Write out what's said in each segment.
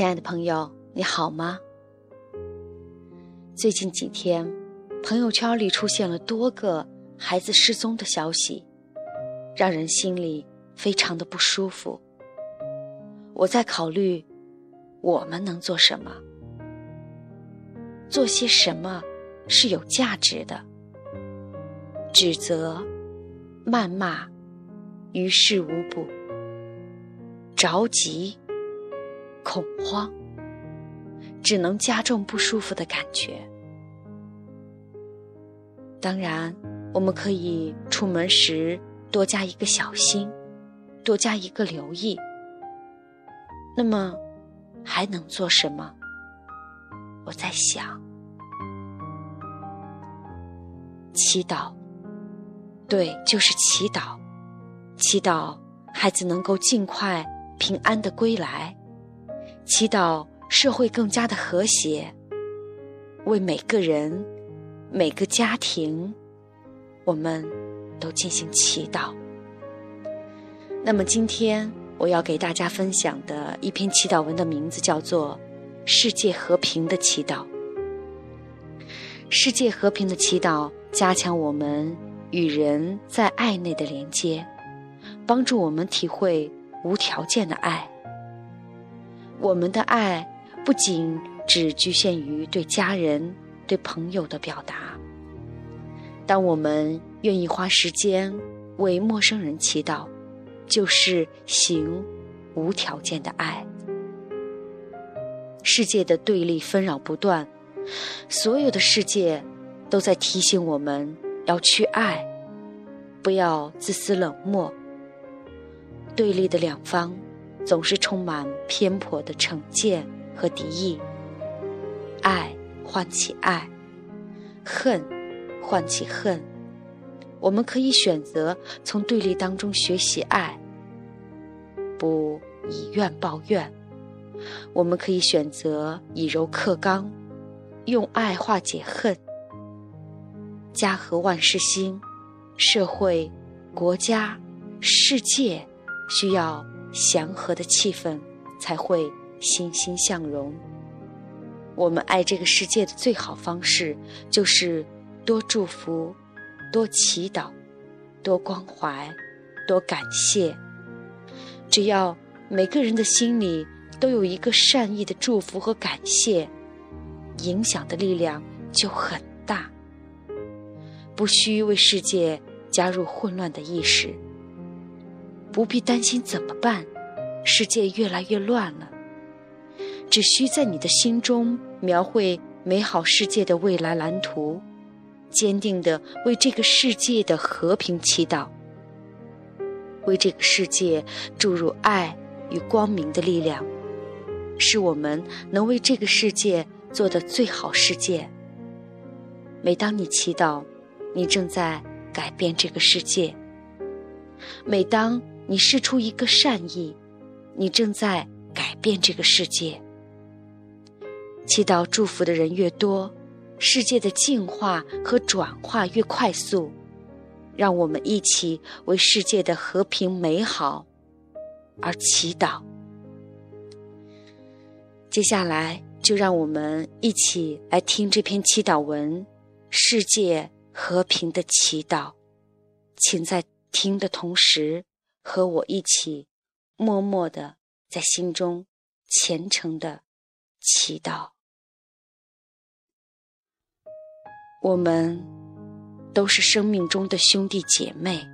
亲爱的朋友，你好吗？最近几天，朋友圈里出现了多个孩子失踪的消息，让人心里非常的不舒服。我在考虑，我们能做什么？做些什么是有价值的？指责、谩骂，于事无补。着急、恐慌，只能加重不舒服的感觉。当然，我们可以出门时多加一个小心，多加一个留意。那么，还能做什么？我在想，祈祷。对，就是祈祷，祈祷孩子能够尽快。平安的归来，祈祷社会更加的和谐，为每个人、每个家庭，我们都进行祈祷。那么今天我要给大家分享的一篇祈祷文的名字叫做《世界和平的祈祷》。世界和平的祈祷，加强我们与人在爱内的连接，帮助我们体会。无条件的爱，我们的爱不仅只局限于对家人、对朋友的表达。当我们愿意花时间为陌生人祈祷，就是行无条件的爱。世界的对立纷扰不断，所有的世界都在提醒我们要去爱，不要自私冷漠。对立的两方，总是充满偏颇的成见和敌意。爱唤起爱，恨唤起恨。我们可以选择从对立当中学习爱，不以怨报怨；我们可以选择以柔克刚，用爱化解恨。家和万事兴，社会、国家、世界。需要祥和的气氛，才会欣欣向荣。我们爱这个世界的最好方式，就是多祝福、多祈祷、多关怀、多感谢。只要每个人的心里都有一个善意的祝福和感谢，影响的力量就很大。不需为世界加入混乱的意识。不必担心怎么办，世界越来越乱了。只需在你的心中描绘美好世界的未来蓝图，坚定地为这个世界的和平祈祷，为这个世界注入爱与光明的力量，是我们能为这个世界做的最好世界。每当你祈祷，你正在改变这个世界。每当你试出一个善意，你正在改变这个世界。祈祷祝福的人越多，世界的净化和转化越快速。让我们一起为世界的和平美好而祈祷。接下来，就让我们一起来听这篇祈祷文：世界和平的祈祷。请在听的同时。和我一起，默默的在心中虔诚的祈祷。我们都是生命中的兄弟姐妹，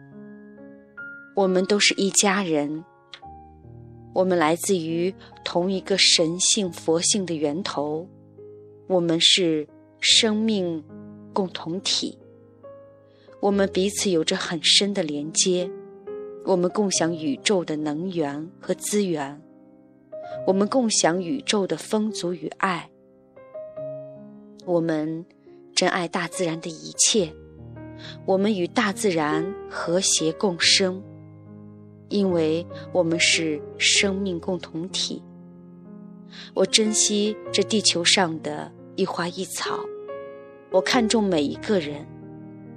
我们都是一家人，我们来自于同一个神性佛性的源头，我们是生命共同体，我们彼此有着很深的连接。我们共享宇宙的能源和资源，我们共享宇宙的丰足与爱。我们珍爱大自然的一切，我们与大自然和谐共生，因为我们是生命共同体。我珍惜这地球上的一花一草，我看重每一个人，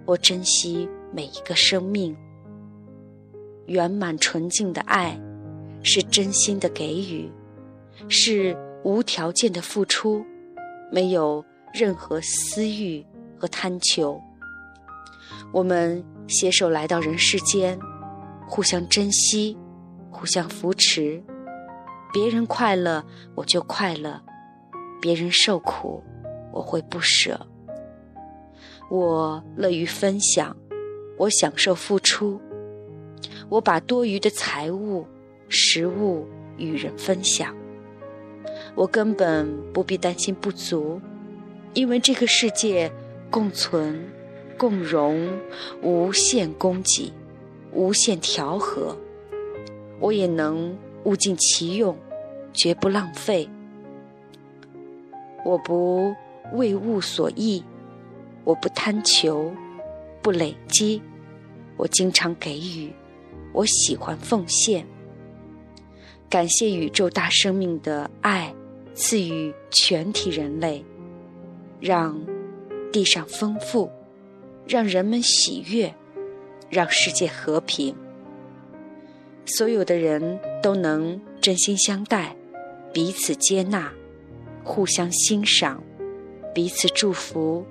我珍惜每一个生命。圆满纯净的爱，是真心的给予，是无条件的付出，没有任何私欲和贪求。我们携手来到人世间，互相珍惜，互相扶持。别人快乐，我就快乐；别人受苦，我会不舍。我乐于分享，我享受付出。我把多余的财物、食物与人分享。我根本不必担心不足，因为这个世界共存、共荣，无限供给，无限调和。我也能。物尽其用，绝不浪费。我不为物所役，我不贪求，不累积。我经常给予，我喜欢奉献。感谢宇宙大生命的爱赐予全体人类，让地上丰富，让人们喜悦，让世界和平。所有的人都能真心相待，彼此接纳，互相欣赏，彼此祝福，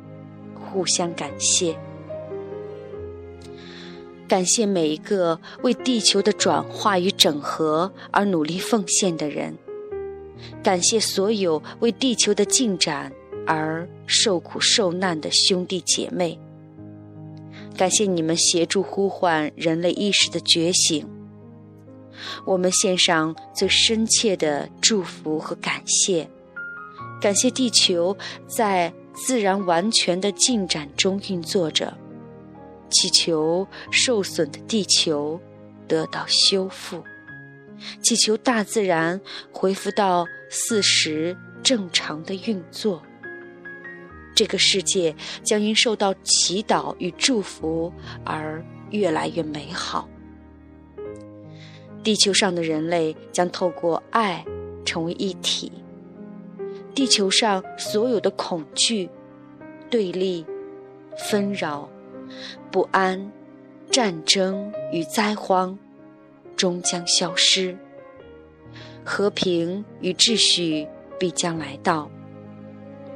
互相感谢。感谢每一个为地球的转化与整合而努力奉献的人，感谢所有为地球的进展而受苦受难的兄弟姐妹，感谢你们协助呼唤人类意识的觉醒。我们献上最深切的祝福和感谢，感谢地球在自然完全的进展中运作着，祈求受损的地球得到修复，祈求大自然恢复到四时正常的运作。这个世界将因受到祈祷与祝福而越来越美好。地球上的人类将透过爱成为一体。地球上所有的恐惧、对立、纷扰、不安、战争与灾荒终将消失，和平与秩序必将来到，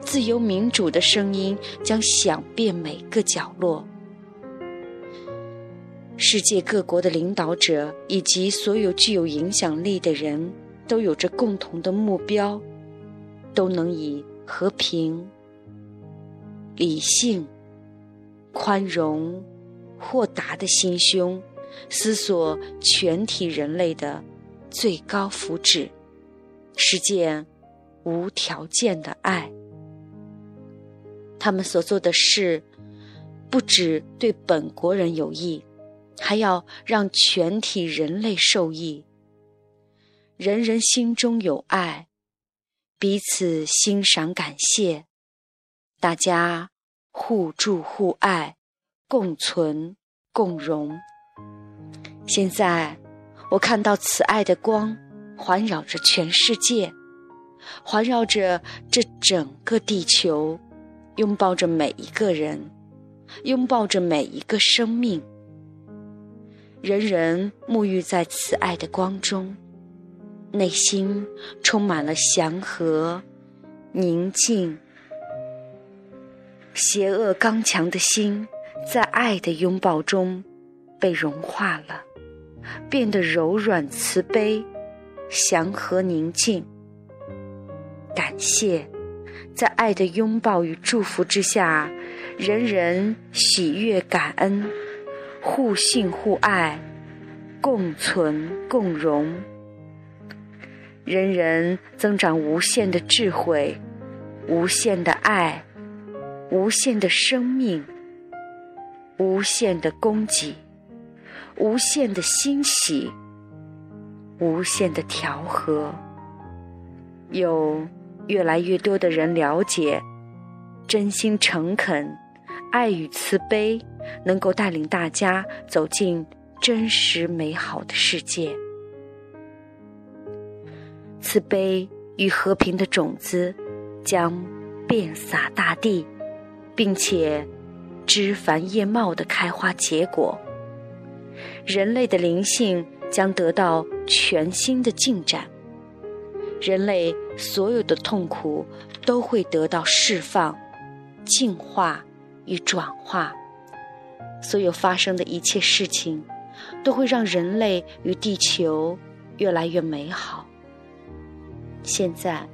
自由民主的声音将响遍每个角落。世界各国的领导者以及所有具有影响力的人都有着共同的目标，都能以和平、理性、宽容、豁达的心胸，思索全体人类的最高福祉，实践无条件的爱。他们所做的事，不只对本国人有益。还要让全体人类受益，人人心中有爱，彼此欣赏感谢，大家互助互爱，共存共荣。现在，我看到慈爱的光环绕着全世界，环绕着这整个地球，拥抱着每一个人，拥抱着每一个生命。人人沐浴在慈爱的光中，内心充满了祥和、宁静。邪恶刚强的心，在爱的拥抱中被融化了，变得柔软、慈悲、祥和、宁静。感谢，在爱的拥抱与祝福之下，人人喜悦、感恩。互信互爱，共存共荣，人人增长无限的智慧，无限的爱，无限的生命，无限的供给，无限的欣喜，无限的调和。有越来越多的人了解，真心诚恳。爱与慈悲能够带领大家走进真实美好的世界。慈悲与和平的种子将遍洒大地，并且枝繁叶茂的开花结果。人类的灵性将得到全新的进展，人类所有的痛苦都会得到释放、净化与转化。所有发生的一切事情，都会让人类与地球越来越美好。现在，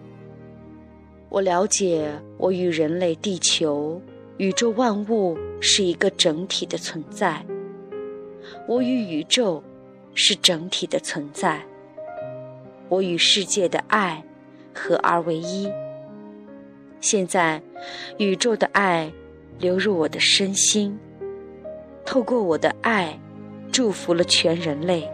我了解，我与人类、地球、宇宙万物是一个整体的存在。我与宇宙是整体的存在。我与世界的爱合二为一。现在，宇宙的爱流入我的身心，透过我的爱，祝福了全人类。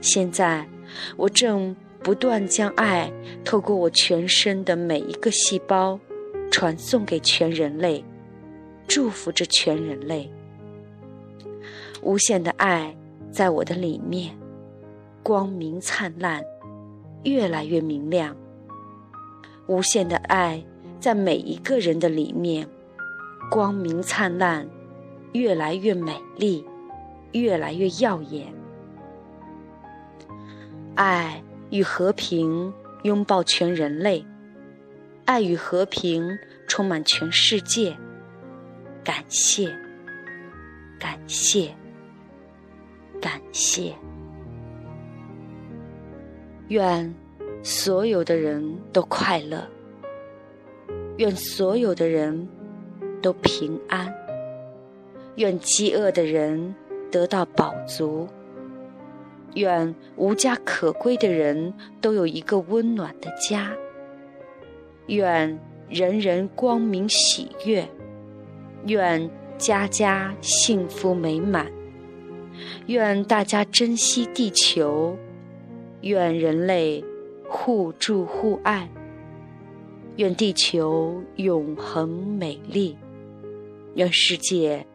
现在，我正。不断将爱透过我全身的每一个细胞传送给全人类，祝福着全人类。无限的爱在我的里面，光明灿烂，越来越明亮。无限的爱在每一个人的里面，光明灿烂，越来越美丽，越来越耀眼。爱。与和平拥抱全人类，爱与和平充满全世界。感谢，感谢，感谢。愿所有的人都快乐，愿所有的人都平安，愿饥饿的人得到饱足。愿无家可归的人都有一个温暖的家。愿人人光明喜悦。愿家家幸福美满。愿大家珍惜地球。愿人类互助互爱。愿地球永恒美丽。愿世界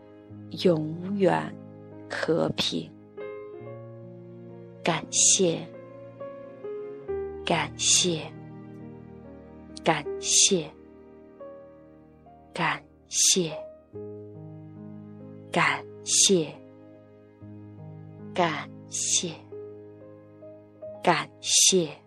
永远和平。感谢，感谢，感谢，感谢，感谢，感谢，感谢。